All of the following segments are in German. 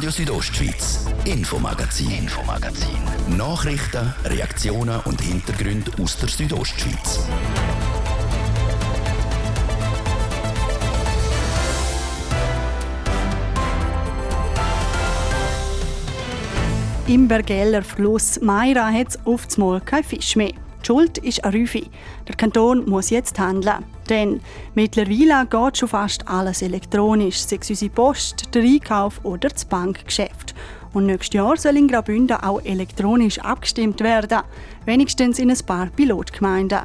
Radio Südostschweiz, Infomagazin, Infomagazin. Nachrichten, Reaktionen und Hintergründe aus der Südostschweiz. Im Bergeller Fluss Meira hat es oftmals keinen Fisch mehr. Die Schuld ist ein Rüfi. Der Kanton muss jetzt handeln. Denn mittlerweile geht schon fast alles elektronisch, sei es unsere Post, der Einkauf oder das Bankgeschäft. Und nächstes Jahr soll in Graubünden auch elektronisch abgestimmt werden, wenigstens in ein paar Pilotgemeinden.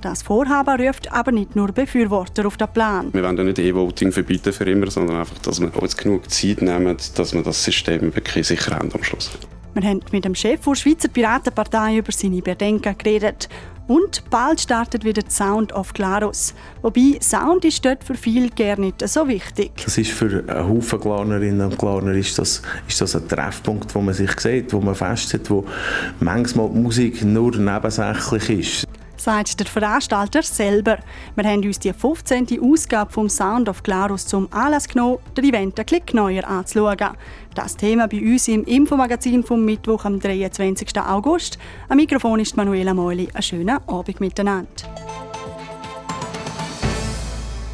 Das Vorhaben ruft aber nicht nur Befürworter auf den Plan. Wir wollen ja nicht E-Voting verbieten für immer, sondern einfach, dass wir uns genug Zeit nehmen, dass wir das System wirklich sicher haben am Schluss. Wir haben mit dem Chef der Schweizer Piratenpartei über seine Bedenken geredet. Und bald startet wieder Sound of Glarus. Wobei Sound ist dort für viele gerne nicht so wichtig. Das ist für einen Haufen Glarnerinnen und Glarner ist das, ist das ein Treffpunkt, wo man sich sieht, wo man festhält, wo manchmal die Musik nur nebensächlich ist sagt der Veranstalter selber. Wir haben uns die 15. Ausgabe vom Sound of Glarus zum Anlass genommen, den Event ein bisschen neuer anzuschauen. Das Thema bei uns im Infomagazin vom Mittwoch am 23. August. Am Mikrofon ist Manuela Meuli. Einen schönen Abend miteinander.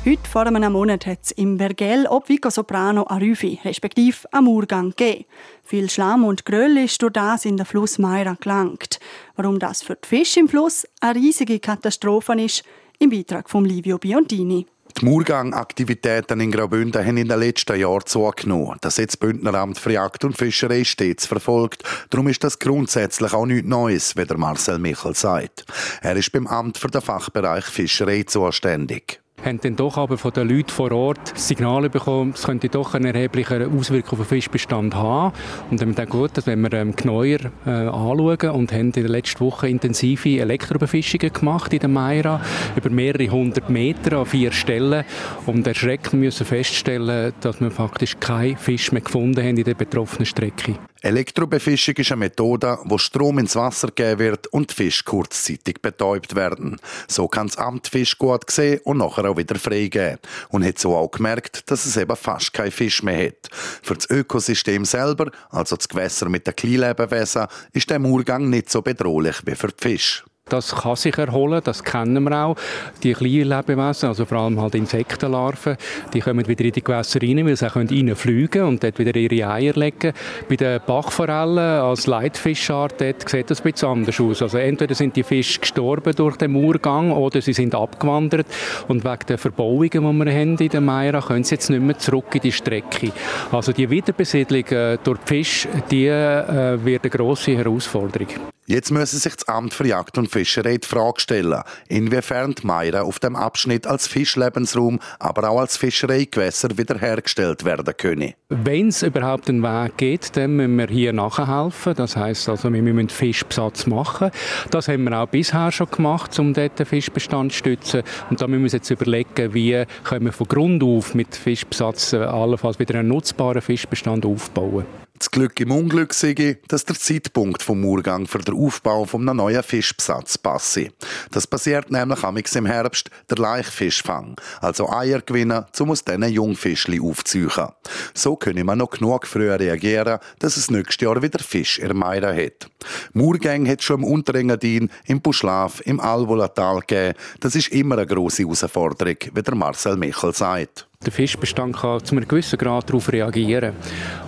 Heute vor einem Monat hat es im Bergell ob Soprano a Rüfi, respektive am Murgang gegeben. Viel Schlamm und Gröll ist durch das in den Fluss Meira gelangt. Warum das für die Fische im Fluss eine riesige Katastrophe ist, im Beitrag von Livio Biondini. Die Murgang-Aktivitäten in Graubünden haben in den letzten Jahren zugenommen. Das hat das Bündneramt für Jagd und Fischerei stets verfolgt. Darum ist das grundsätzlich auch nichts Neues, wie der Marcel Michel sagt. Er ist beim Amt für den Fachbereich Fischerei zuständig haben dann doch aber von den Leuten vor Ort Signale bekommen, es könnte doch eine erhebliche Auswirkung auf den Fischbestand haben. Und dann haben wir gut, das wollen wir ähm, genauer äh, anschauen und haben in der letzten Woche intensive Elektrobefischungen gemacht in der Meira über mehrere hundert Meter an vier Stellen und erschreckend müssen feststellen, dass wir faktisch keinen Fisch mehr gefunden haben in der betroffenen Strecke. Elektrobefischung ist eine Methode, wo Strom ins Wasser gegeben wird und Fische kurzzeitig betäubt werden. So kann das Amt Fisch gut sehen und nachher auch wieder freigeben. Und hat so auch gemerkt, dass es eben fast kein Fisch mehr hat. Für das Ökosystem selber, also das Gewässer mit den Kleinlebewesen, ist der Murgang nicht so bedrohlich wie für die Fische. Das kann sich erholen, das kennen wir auch. Die kleinen Lebewesen, also vor allem halt Insektenlarven, die kommen wieder in die Gewässer rein, weil sie reinfliegen können und dort wieder ihre Eier legen. Bei den Bachforellen als Leitfischart sieht das ein bisschen anders aus. Also entweder sind die Fische gestorben durch den Murgang oder sie sind abgewandert und wegen der Verbauungen, die wir haben in der Meira, können sie jetzt nicht mehr zurück in die Strecke. Also die Wiederbesiedlung äh, durch die Fische, die äh, wird eine grosse Herausforderung. Jetzt müssen sich das Amt für Jagd und Fischerei die Frage stellen, inwiefern die Meira auf dem Abschnitt als Fischlebensraum, aber auch als Fischereigewässer wiederhergestellt werden können. Wenn es überhaupt einen Weg geht, dann müssen wir hier nachhelfen. Das heißt also, wir müssen Fischbesatz machen. Das haben wir auch bisher schon gemacht, um dort den Fischbestand zu stützen. Und da müssen wir uns jetzt überlegen, wie können wir von Grund auf mit Fischbesatz äh, allenfalls wieder einen nutzbaren Fischbestand aufbauen. Das Glück im Unglück sei, dass der Zeitpunkt vom Urgang für den Aufbau von einem neuen Fischbesatz passe. Das passiert nämlich amix im Herbst der Laichfischfang, also Eier gewinnen, um aus diesen Jungfischli aufzuziehen. So können man noch genug früher reagieren, dass es nächstes Jahr wieder Fisch in Meira hat. Murgang hat schon im Unterengadin, im Buschlaf, im Alvolatal gegeben. Das ist immer eine grosse Herausforderung, wie der Marcel Michel sagt. Der Fischbestand kann zu einem gewissen Grad darauf reagieren.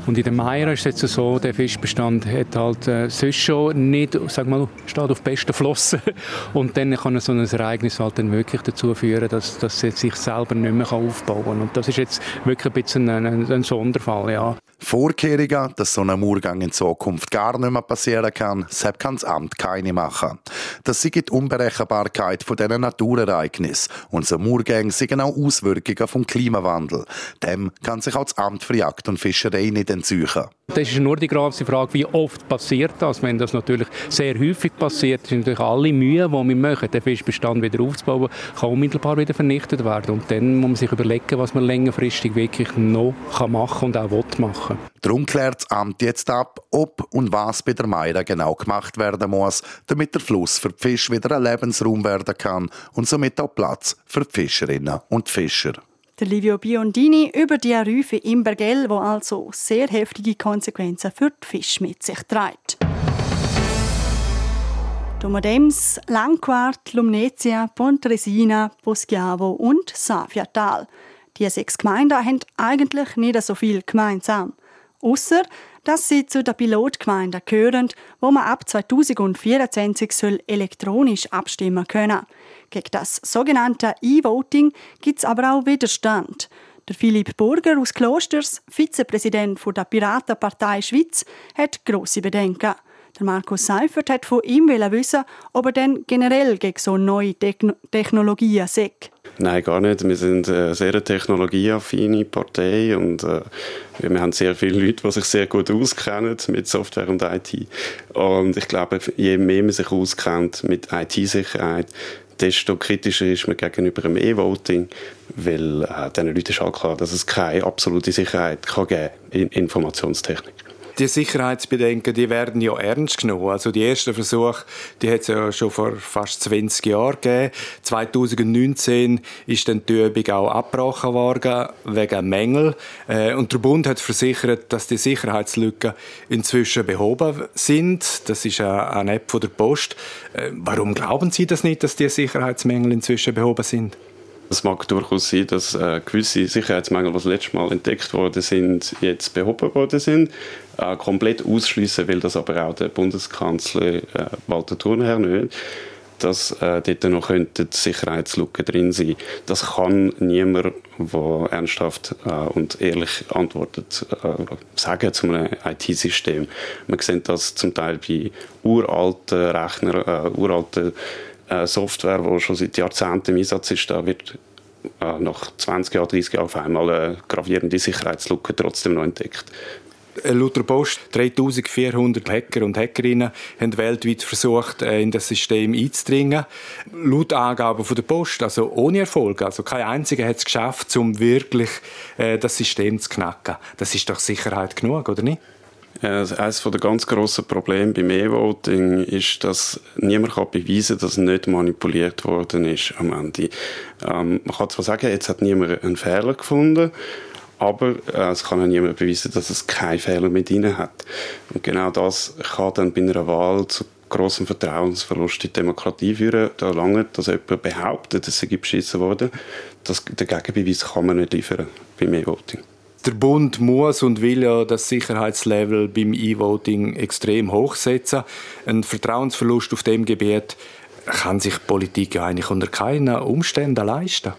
Und in der Meira ist es jetzt so, der Fischbestand hat halt äh, sonst schon nicht, sag mal, steht auf besten Flossen. Und dann kann so ein Ereignis halt dann wirklich dazu führen, dass, dass es sich selber nicht mehr aufbauen kann. Und das ist jetzt wirklich ein bisschen ein, ein, ein Sonderfall, ja. Vorkehrungen, dass so ein Murgang in Zukunft gar nicht mehr passieren kann, selbst kann das Amt keine machen. Das sei die Unberechenbarkeit von diesen Naturereignissen so Murgänge sind auch Auswirkungen vom Klimawandel. Dem kann sich auch das Amt für Jagd und Fischerei nicht entziehen. Das ist nur die große Frage, wie oft passiert das. Wenn das natürlich sehr häufig passiert, sind natürlich alle Mühe, die wir machen, den Fischbestand wieder aufzubauen, kann unmittelbar wieder vernichtet werden. Und dann muss man sich überlegen, was man längerfristig wirklich noch machen kann und auch machen will. Darum klärt das Amt jetzt ab, ob und was bei der Meira genau gemacht werden muss, damit der Fluss für die Fische wieder ein Lebensraum werden kann und somit auch Platz für die Fischerinnen und Fischer. Der Livio Biondini über die Rufe im Bergell, wo also sehr heftige Konsequenzen für die Fische mit sich trägt. Domodems, Langquart, Lumnezia, Pontresina, Poschiavo und Safiatal. Die sechs Gemeinden haben eigentlich nicht so viel gemeinsam. Ausser, dass sie zu den Pilotgemeinden gehören, wo man ab 2024 soll elektronisch abstimmen können. Gegen das sogenannte E-Voting gibt es aber auch Widerstand. Der Philipp Burger aus Klosters, Vizepräsident der Piratenpartei Schweiz, hat grosse Bedenken. Der Markus Seifert hat von ihm wissen, ob er denn generell gegen so neue Technologien sagt. Nein, gar nicht. Wir sind eine sehr technologieaffine Partei und äh, wir haben sehr viele Leute, die sich sehr gut auskennen mit Software und IT. Und ich glaube, je mehr man sich auskennt mit IT-Sicherheit, desto kritischer ist man gegenüber dem E-Voting, weil äh, diesen Leuten ist auch klar, dass es keine absolute Sicherheit kann geben in Informationstechnik die Sicherheitsbedenken, die werden ja ernst genommen. Also die ersten Versuche, die hat es ja schon vor fast 20 Jahren gegeben. 2019 ist dann die Übung auch abgebrochen worden, wegen Mängel. Äh, und der Bund hat versichert, dass die Sicherheitslücken inzwischen behoben sind. Das ist eine App von der Post. Äh, warum glauben Sie das nicht, dass die Sicherheitsmängel inzwischen behoben sind? Es mag durchaus sein, dass äh, gewisse Sicherheitsmängel, die das letzte Mal entdeckt worden sind, jetzt behoben worden sind. Äh, komplett ausschließen will das aber auch der Bundeskanzler äh, Walter Thurnherr nicht dass äh, dort noch Sicherheitslücken drin sein Das kann niemand, der ernsthaft äh, und ehrlich antwortet, äh, sagen zu einem IT-System. Man sieht das zum Teil bei uralten Rechnern, äh, uralten Software, die schon seit Jahrzehnten im Einsatz ist, da wird äh, nach 20 Jahren, 30 Jahren auf einmal eine gravierende Sicherheitslücke trotzdem noch entdeckt. Äh, laut der Post 3400 Hacker und Hackerinnen haben weltweit versucht, in das System einzudringen. Laut Angaben von der Post, also ohne Erfolg. Also kein einziger hat es geschafft, um wirklich das System zu knacken. Das ist doch Sicherheit genug, oder nicht? Eines der ganz grossen Probleme beim E-Voting ist, dass niemand beweisen kann, dass nicht manipuliert worden ist am Ende. Ähm, man kann zwar sagen, jetzt hat niemand einen Fehler gefunden, aber äh, es kann auch niemand beweisen, dass es keinen Fehler mit ihnen hat. Und genau das kann dann bei einer Wahl zu grossem Vertrauensverlust in die Demokratie führen. Da lange, dass jemand behauptet, es sei beschissen worden. Das, den Gegenbeweis kann man nicht liefern beim E-Voting der Bund muss und will ja das Sicherheitslevel beim E-Voting extrem hochsetzen. Ein Vertrauensverlust auf dem Gebiet kann sich Politik ja eigentlich unter keinen Umständen leisten.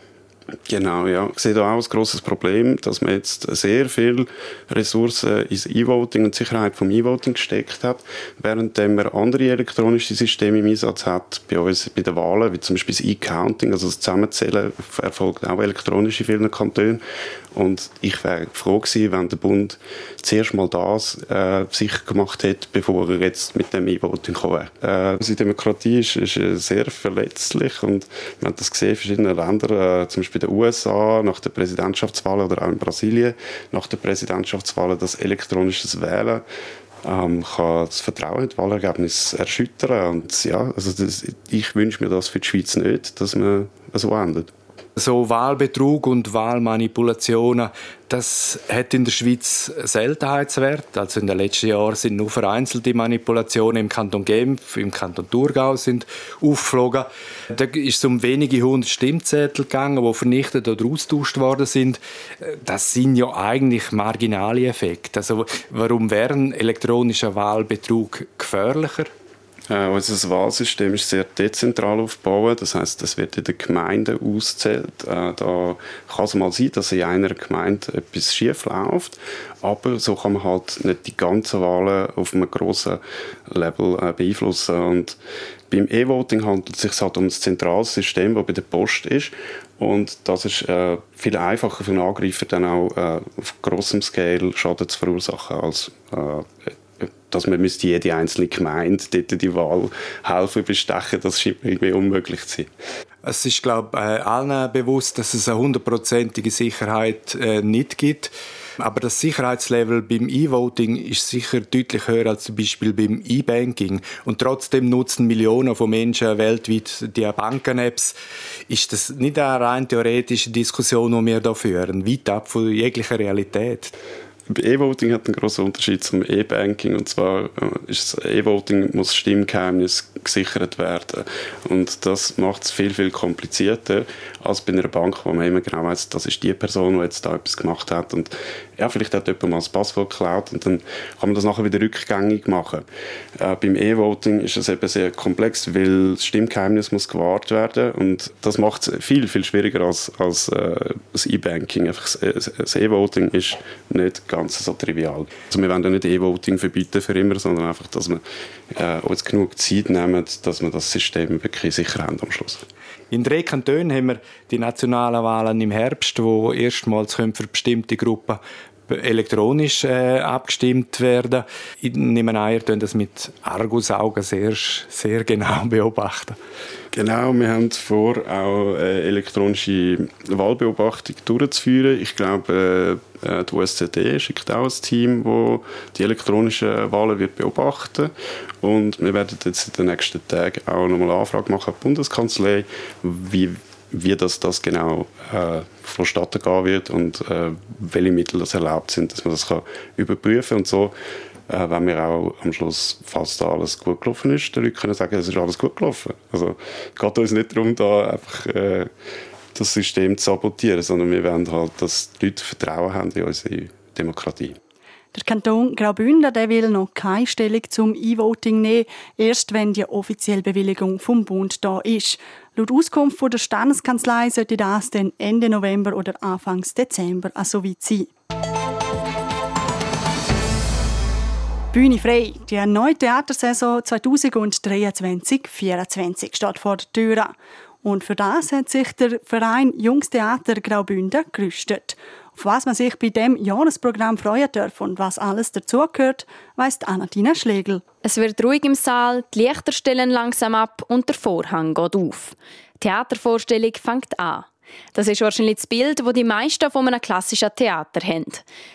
Genau, ja. Ich sehe da auch ein grosses Problem, dass man jetzt sehr viel Ressourcen ins E-Voting und die Sicherheit vom E-Voting gesteckt hat, während man andere elektronische Systeme im Einsatz hat, bei uns bei den Wahlen, wie zum Beispiel das E-Counting, also das Zusammenzählen erfolgt auch elektronisch in vielen Kantonen. Und ich wäre froh gewesen, wenn der Bund zuerst mal das äh, sicher gemacht hätte, bevor er jetzt mit dem E-Voting gekommen wäre. Äh, unsere Demokratie ist, ist äh, sehr verletzlich und man hat das gesehen in verschiedenen Ländern, äh, zum Beispiel in den USA nach der Präsidentschaftswahl oder auch in Brasilien nach der Präsidentschaftswahl, das elektronisches Wählen ähm, kann das Vertrauen in das Wahlergebnis erschüttern. Und ja, also das, ich wünsche mir das für die Schweiz nicht, dass man so endet so Wahlbetrug und Wahlmanipulationen, das hat in der Schweiz Seltenheitswert. Also in den letzten Jahren sind nur vereinzelte Manipulationen im Kanton Genf, im Kanton Thurgau sind aufgeflogen. Da ist es um wenige hundert Stimmzettel gegangen, die vernichtet oder austauscht worden sind. Das sind ja eigentlich marginale Effekte. Also warum wäre elektronischer Wahlbetrug gefährlicher? Äh, unser Wahlsystem ist sehr dezentral aufgebaut. Das heißt, es wird in den Gemeinden auszählt. Äh, da kann es mal sein, dass in einer Gemeinde etwas schief läuft. Aber so kann man halt nicht die ganzen Wahlen auf einem grossen Level äh, beeinflussen. Und beim E-Voting handelt es sich halt um ein zentrales System, das bei der Post ist. Und das ist äh, viel einfacher für einen Angreifer, dann auch äh, auf grossem Scale Schaden zu verursachen, als äh, dass man müsste jede einzelne Gemeinde dort die Wahl helfen bestechen, das scheint irgendwie unmöglich zu sein. Es ist, glaube ich, allen bewusst, dass es eine hundertprozentige Sicherheit äh, nicht gibt. Aber das Sicherheitslevel beim E-Voting ist sicher deutlich höher als zum Beispiel beim E-Banking. Und trotzdem nutzen Millionen von Menschen weltweit die Banken-Apps. Ist das nicht eine rein theoretische Diskussion, die wir hier führen, weit ab von jeglicher Realität? E-Voting hat einen großen Unterschied zum E-Banking. Und zwar äh, ist E-Voting muss Stimmgeheimnis gesichert werden. Und das macht es viel viel komplizierter als bei einer Bank, wo man immer genau weiß, das ist die Person, die jetzt da etwas gemacht hat. Und ja vielleicht hat jemand mal das Passwort geklaut und dann kann man das nachher wieder rückgängig machen. Äh, beim E-Voting ist es eben sehr komplex, weil das Stimmgeheimnis muss gewahrt werden und das macht es viel viel schwieriger als, als äh, das E-Banking. das E-Voting ist nicht ganz ganz so trivial. Also wir wollen ja nicht E-Voting verbieten für immer, sondern einfach, dass wir äh, uns genug Zeit nehmen, dass wir das System wirklich sicher haben am Schluss. In drei Kantonen haben wir die nationalen Wahlen im Herbst, wo erstmals für bestimmte Gruppen elektronisch äh, abgestimmt werden. Ich nehme an, ihr das mit Argusaugen sehr, sehr genau beobachten. Genau, wir haben vor, auch äh, elektronische Wahlbeobachtung durchzuführen. Ich glaube, äh, die USZD schickt auch ein Team, das die elektronischen Wahlen wird beobachten Und wir werden jetzt in den nächsten Tagen auch nochmal eine Anfrage machen an die Bundeskanzlei, wie wie das, das genau äh, vonstatten gehen wird und äh, welche Mittel das erlaubt sind, dass man das kann überprüfen und so äh, wenn wir auch am Schluss fast alles gut gelaufen ist, die Leute können sagen, es ist alles gut gelaufen. Also es geht uns nicht darum, da einfach äh, das System zu sabotieren, sondern wir wollen halt, dass die Leute Vertrauen haben in unsere Demokratie. Der Kanton Graubünden der will noch keine Stellung zum E-Voting nehmen, erst wenn die offizielle Bewilligung vom Bund da ist. Laut Auskunft von der Standeskanzlei sollte das dann Ende November oder Anfang Dezember also weit sein. Bühne frei. Die neue Theatersaison 2023-2024 steht vor der Tür. Und für das hat sich der Verein Jungstheater Graubünden gerüstet. Auf was man sich bei dem Jahresprogramm freuen darf und was alles dazugehört, weiss Anatina Schlegel. Es wird ruhig im Saal, die Lichter stellen langsam ab und der Vorhang geht auf. Die Theatervorstellung fängt an. Das ist wahrscheinlich das Bild, das die meisten von einem klassischen Theater haben.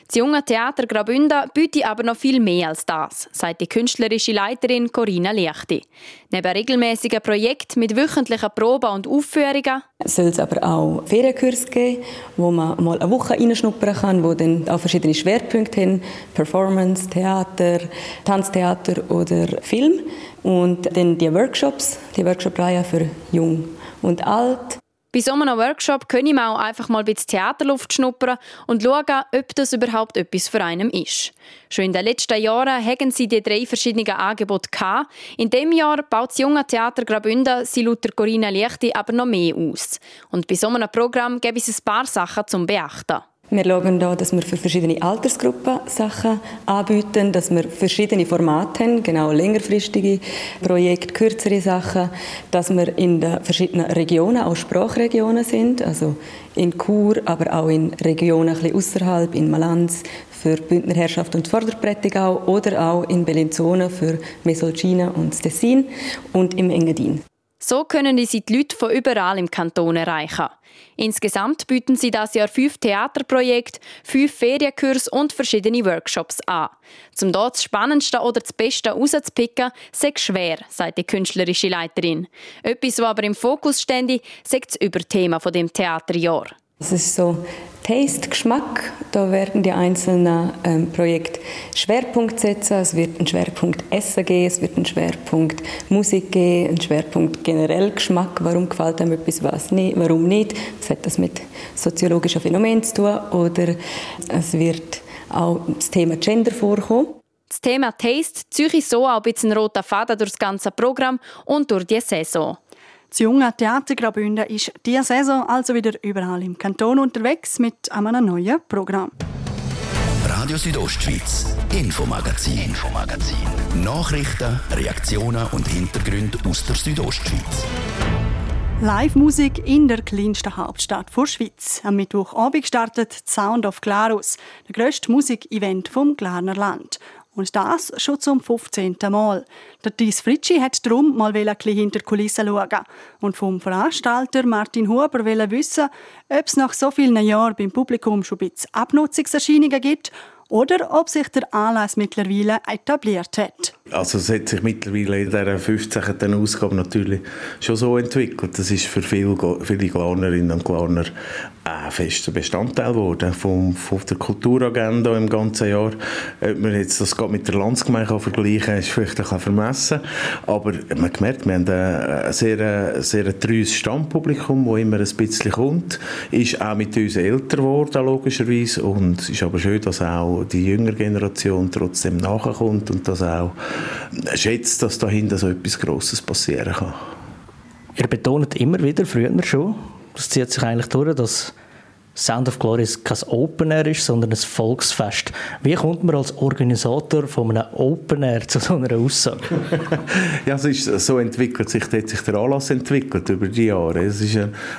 Das junge Theater Graubünden bietet aber noch viel mehr als das, sagt die künstlerische Leiterin Corinna Liechti. Neben regelmäßigen Projekten mit wöchentlichen Proben und Aufführungen soll es aber auch Ferienkurs geben, wo man mal eine Woche reinschnuppern kann, wo dann auch verschiedene Schwerpunkte haben, Performance, Theater, Tanztheater oder Film. Und dann die Workshops, die Workshop-Reihe für Jung und Alt. Bei so einem Workshop können wir auch einfach mal ein bisschen Theaterluft schnuppern und schauen, ob das überhaupt etwas für einen ist. Schon in den letzten Jahren haben sie die drei verschiedenen Angebote gehabt. In diesem Jahr baut das junge Theater Graubünden sie laut Corinna Liechti aber noch mehr aus. Und bei so einem Programm gibt es ein paar Sachen zum Beachten. Wir schauen hier, dass wir für verschiedene Altersgruppen Sachen anbieten, dass wir verschiedene Formate haben, genau längerfristige Projekte, kürzere Sachen, dass wir in den verschiedenen Regionen, auch Sprachregionen sind, also in Chur, aber auch in Regionen ein bisschen außerhalb, in Malanz für Bündner Herrschaft und Vorderprättigau oder auch in Bellinzona für Mesolcina und das Tessin und im Engadin. So können sie die Leute von überall im Kanton erreichen. Insgesamt bieten sie das Jahr fünf Theaterprojekte, fünf Ferienkurse und verschiedene Workshops an. Zum dort das Spannendste oder das Beste rauszupicken, sei schwer, sagt die künstlerische Leiterin. Etwas, was aber im Fokus stände, sagt das Überthema von dem Theaterjahr. Es ist so Taste, Geschmack. Da werden die einzelnen ähm, Projekte Schwerpunkt setzen. Es wird einen Schwerpunkt Essen geben, es wird einen Schwerpunkt Musik geben, einen Schwerpunkt generell Geschmack. Warum gefällt einem etwas, was nicht, warum nicht? Was hat das mit soziologischen Phänomenen zu tun? Oder es wird auch das Thema Gender vorkommen. Das Thema Taste ziehe ich so auch ein bisschen roter Faden durch das ganze Programm und durch die Saison. Das junge Theater Graubünden ist diese Saison also wieder überall im Kanton unterwegs mit einem neuen Programm. Radio Südostschweiz, Infomagazin, Infomagazin. Nachrichten, Reaktionen und Hintergründe aus der Südostschweiz. Live-Musik in der kleinsten Hauptstadt der Schweiz. Am Mittwochabend startet Sound of Glarus, der grösste Musikevent vom Glarner Land. Und das schon zum 15. Mal. Der Dies Fritschi hat darum mal ein bisschen hinter die Kulissen schauen und vom Veranstalter Martin Huber wissen, ob es nach so vielen Jahren beim Publikum schon ein bisschen Abnutzungserscheinungen gibt oder ob sich der Anlass mittlerweile etabliert hat. Also es hat sich mittlerweile in dieser 15. Ausgabe natürlich schon so entwickelt. Das ist für viele, viele Glarnerinnen und Glarner ein fester Bestandteil geworden vom, von der Kulturagenda im ganzen Jahr. Ob man jetzt das mit der Landsgemeinde vergleichen kann, ist vielleicht ein bisschen vermessen. Aber man hat gemerkt, wir haben ein sehr, sehr treues Stammpublikum, das immer ein bisschen kommt. Ist auch mit uns älter geworden, logischerweise. Und es ist aber schön, dass auch die jüngere Generation trotzdem nachkommt und dass auch schätzt, dass dahinter so etwas Grosses passieren kann. Ihr betont immer wieder, früher schon, das zieht sich eigentlich durch, dass Sound of Glory kein Open Air ist, sondern ein Volksfest. Wie kommt man als Organisator von einem Open Air zu so einer Aussage? ja, es ist, so entwickelt sich, hat sich der Anlass entwickelt über die Jahre. Es ist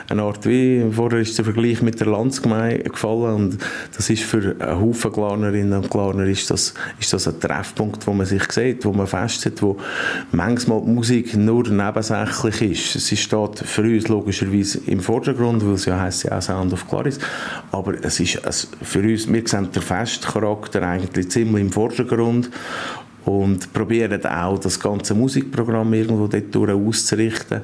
eine, Art wie, vorher ist der Vergleich mit der Landsgemeinde gefallen und das ist für einen Haufen Glarnerinnen und Glarner ist das, ist das ein Treffpunkt, wo man sich sieht, wo man festhält, wo manchmal die Musik nur nebensächlich ist. Sie steht für uns logischerweise im Vordergrund, weil es ja heisst ja auch Sound of Glory aber es ist für uns, wir sehen den Festcharakter eigentlich ziemlich im Vordergrund und probieren auch das ganze Musikprogramm irgendwo dort auszurichten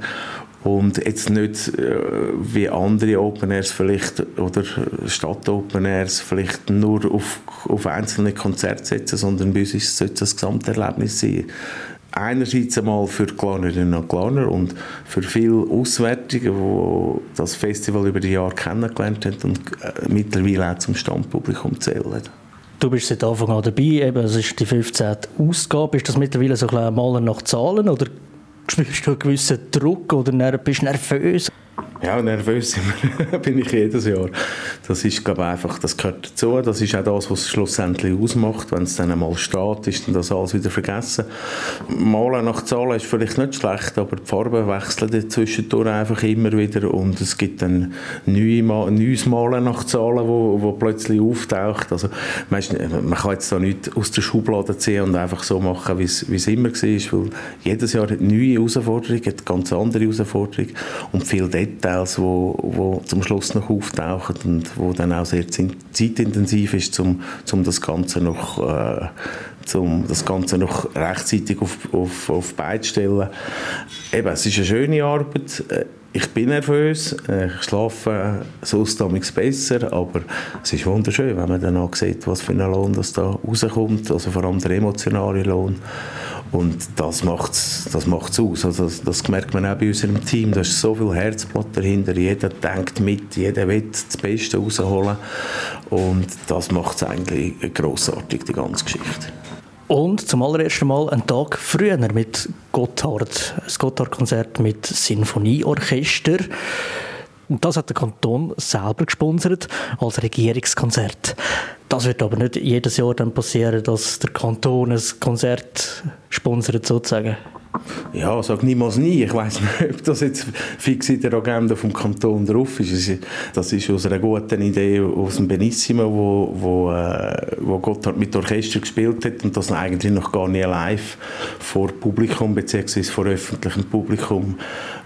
und jetzt nicht äh, wie andere Open Airs vielleicht oder Stadt Open Airs vielleicht nur auf, auf einzelne Konzerte setzen, sondern bei uns sollte das Gesamterlebnis sein einerseits einmal für die Glarnerinnen und Glarner und für viele Auswärtige, die das Festival über die Jahre kennengelernt haben und äh, mittlerweile auch zum Stammpublikum zählen. Du bist seit Anfang an dabei, eben, es ist die 15. Ausgabe. Ist das mittlerweile so ein Malen nach Zahlen oder spürst du einen gewissen Druck oder bist du nervös? Ja, nervös bin ich jedes Jahr. Das ist, glaube einfach, das gehört dazu. Das ist auch das, was es schlussendlich ausmacht. Wenn es dann einmal steht, ist dann das alles wieder vergessen. Malen nach Zahlen ist vielleicht nicht schlecht, aber die Farben wechseln zwischendurch einfach immer wieder und es gibt dann neue, neues Malen nach Zahlen, wo, wo plötzlich auftaucht. Also, weißt, man kann jetzt da nicht aus der Schublade ziehen und einfach so machen, wie es immer war, weil jedes Jahr hat neue Herausforderungen, hat ganz andere Herausforderungen und viele Details Details, wo, wo zum Schluss noch auftauchen und wo dann auch sehr zeitintensiv ist, um, um das Ganze noch äh, um das Ganze noch rechtzeitig auf, auf, auf Beine zu stellen. Eben, es ist eine schöne Arbeit. Äh, ich bin nervös, äh, ich schlafe sonst damals besser, aber es ist wunderschön, wenn man dann auch sieht, was für ein Lohn das da rauskommt, also vor allem der emotionale Lohn. Und das macht es das macht's aus. Also das, das, merkt man auch bei unserem Team. Da ist so viel Herzblatt dahinter. Jeder denkt mit, jeder will das Beste rausholen. Und das macht es eigentlich grossartig, die ganze Geschichte. Und zum allerersten Mal einen Tag früher mit Gotthard. Ein Gotthard-Konzert mit Sinfonieorchester. Und das hat der Kanton selber gesponsert als Regierungskonzert. Das wird aber nicht jedes Jahr dann passieren, dass der Kanton ein Konzert sponsert sozusagen. Ja, sag niemals nie. Ich weiß nicht, ob das jetzt fix in der Agenda vom Kanton drauf ist. Das ist aus einer guten Idee aus dem Benissimo, wo, wo, äh, wo Gotthard mit Orchester gespielt hat und das eigentlich noch gar nicht live vor Publikum bzw. vor öffentlichem Publikum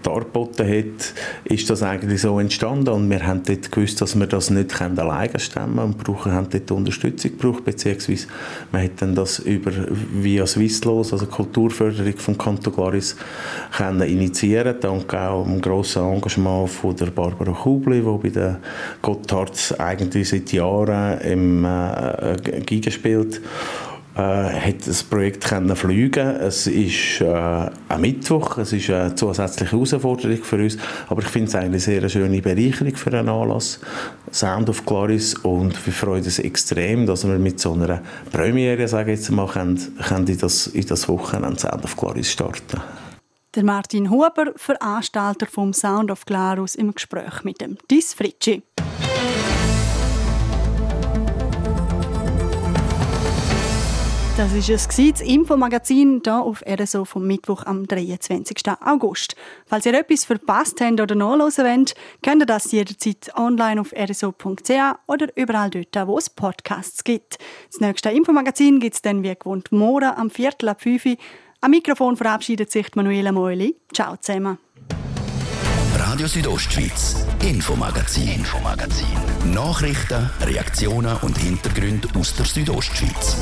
dargeboten hat, ist das eigentlich so entstanden und wir haben dort gewusst, dass wir das nicht alleine stemmen und brauchen, haben dort Unterstützung gebraucht, beziehungsweise man hat dann das über via Swisslos, also Kulturförderung vom Kanton Glaris, können initiieren, dank auch dem grossen Engagement von der Barbara Kubli, die bei den Gotthards eigentlich seit Jahren im äh, Giga spielt äh, hat das Projekt können fliegen. Es ist äh, ein Mittwoch, es ist eine zusätzliche Herausforderung für uns, aber ich finde es eigentlich sehr eine schöne Bereicherung für einen Anlass. Sound of Claris und wir freuen uns extrem, dass wir mit so einer Premiere, sage ich jetzt mal, können, können in, das, in das Wochenende Sound of Claris starten. Der Martin Huber, Veranstalter vom Sound of Glarus, im Gespräch mit dem Dis Fritschi. Das ist es, das Infomagazin hier auf RSO vom Mittwoch am 23. August. Falls ihr etwas verpasst habt oder nachhören wollt, könnt ihr das jederzeit online auf rso.ch oder überall dort, wo es Podcasts gibt. Das nächste Infomagazin gibt es dann wie gewohnt morgen am Viertel ab 5 Uhr. Am Mikrofon verabschiedet sich Manuela Meuli. Ciao zusammen. Radio Südostschweiz, Infomagazin, Infomagazin. Nachrichten, Reaktionen und Hintergründe aus der Südostschweiz.